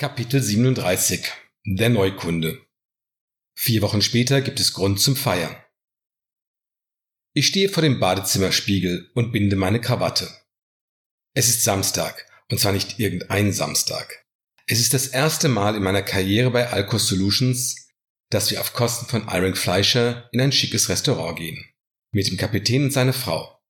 Kapitel 37 Der Neukunde Vier Wochen später gibt es Grund zum Feiern. Ich stehe vor dem Badezimmerspiegel und binde meine Krawatte. Es ist Samstag, und zwar nicht irgendein Samstag. Es ist das erste Mal in meiner Karriere bei Alcos Solutions, dass wir auf Kosten von Iron Fleischer in ein schickes Restaurant gehen. Mit dem Kapitän und seiner Frau.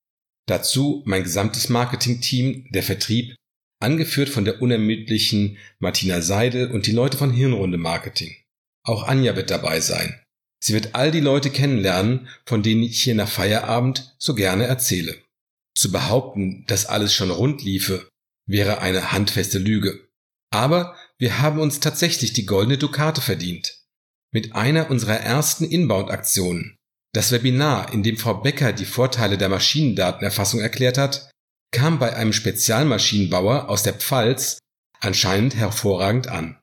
Dazu mein gesamtes Marketingteam, der Vertrieb angeführt von der unermüdlichen Martina Seidel und die Leute von Hirnrunde Marketing. Auch Anja wird dabei sein. Sie wird all die Leute kennenlernen, von denen ich hier nach Feierabend so gerne erzähle. Zu behaupten, dass alles schon rund liefe, wäre eine handfeste Lüge. Aber wir haben uns tatsächlich die goldene Dukate verdient. Mit einer unserer ersten Inbound-Aktionen, das Webinar, in dem Frau Becker die Vorteile der Maschinendatenerfassung erklärt hat, kam bei einem Spezialmaschinenbauer aus der Pfalz anscheinend hervorragend an.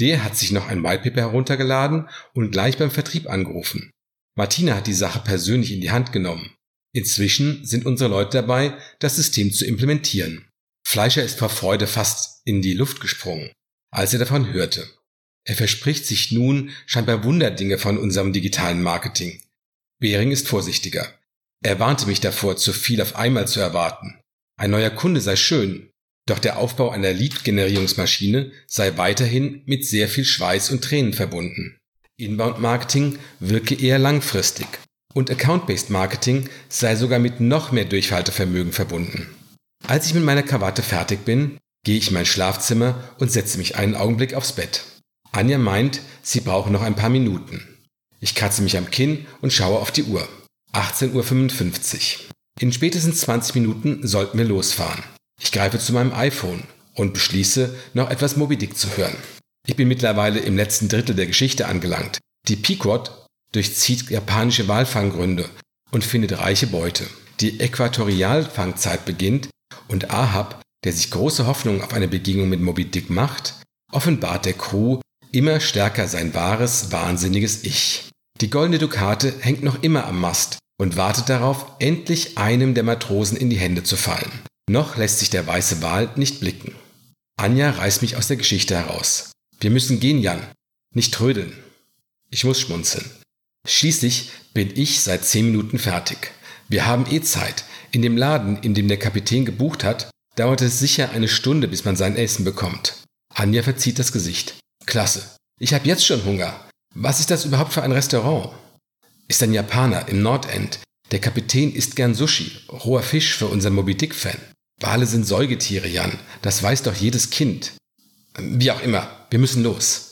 Der hat sich noch ein Whitepaper heruntergeladen und gleich beim Vertrieb angerufen. Martina hat die Sache persönlich in die Hand genommen. Inzwischen sind unsere Leute dabei, das System zu implementieren. Fleischer ist vor Freude fast in die Luft gesprungen, als er davon hörte. Er verspricht sich nun scheinbar Wunderdinge von unserem digitalen Marketing. Behring ist vorsichtiger. Er warnte mich davor, zu viel auf einmal zu erwarten. Ein neuer Kunde sei schön, doch der Aufbau einer Lead-Generierungsmaschine sei weiterhin mit sehr viel Schweiß und Tränen verbunden. Inbound-Marketing wirke eher langfristig und Account-Based Marketing sei sogar mit noch mehr Durchhaltevermögen verbunden. Als ich mit meiner Krawatte fertig bin, gehe ich in mein Schlafzimmer und setze mich einen Augenblick aufs Bett. Anja meint, sie brauche noch ein paar Minuten. Ich kratze mich am Kinn und schaue auf die Uhr. 18.55 Uhr. In spätestens 20 Minuten sollten wir losfahren. Ich greife zu meinem iPhone und beschließe, noch etwas Moby Dick zu hören. Ich bin mittlerweile im letzten Drittel der Geschichte angelangt. Die Pequod durchzieht japanische Walfanggründe und findet reiche Beute. Die Äquatorialfangzeit beginnt und Ahab, der sich große Hoffnungen auf eine Begegnung mit Moby Dick macht, offenbart der Crew immer stärker sein wahres, wahnsinniges Ich. Die goldene Dukate hängt noch immer am Mast und wartet darauf, endlich einem der Matrosen in die Hände zu fallen. Noch lässt sich der weiße Wal nicht blicken. Anja reißt mich aus der Geschichte heraus. Wir müssen gehen, Jan. Nicht trödeln. Ich muss schmunzeln. Schließlich bin ich seit zehn Minuten fertig. Wir haben eh Zeit. In dem Laden, in dem der Kapitän gebucht hat, dauert es sicher eine Stunde, bis man sein Essen bekommt. Anja verzieht das Gesicht. Klasse. Ich habe jetzt schon Hunger. Was ist das überhaupt für ein Restaurant? Ist ein Japaner im Nordend. Der Kapitän isst gern Sushi, roher Fisch für unseren Moby Dick-Fan. Wale sind Säugetiere, Jan. Das weiß doch jedes Kind. Wie auch immer, wir müssen los.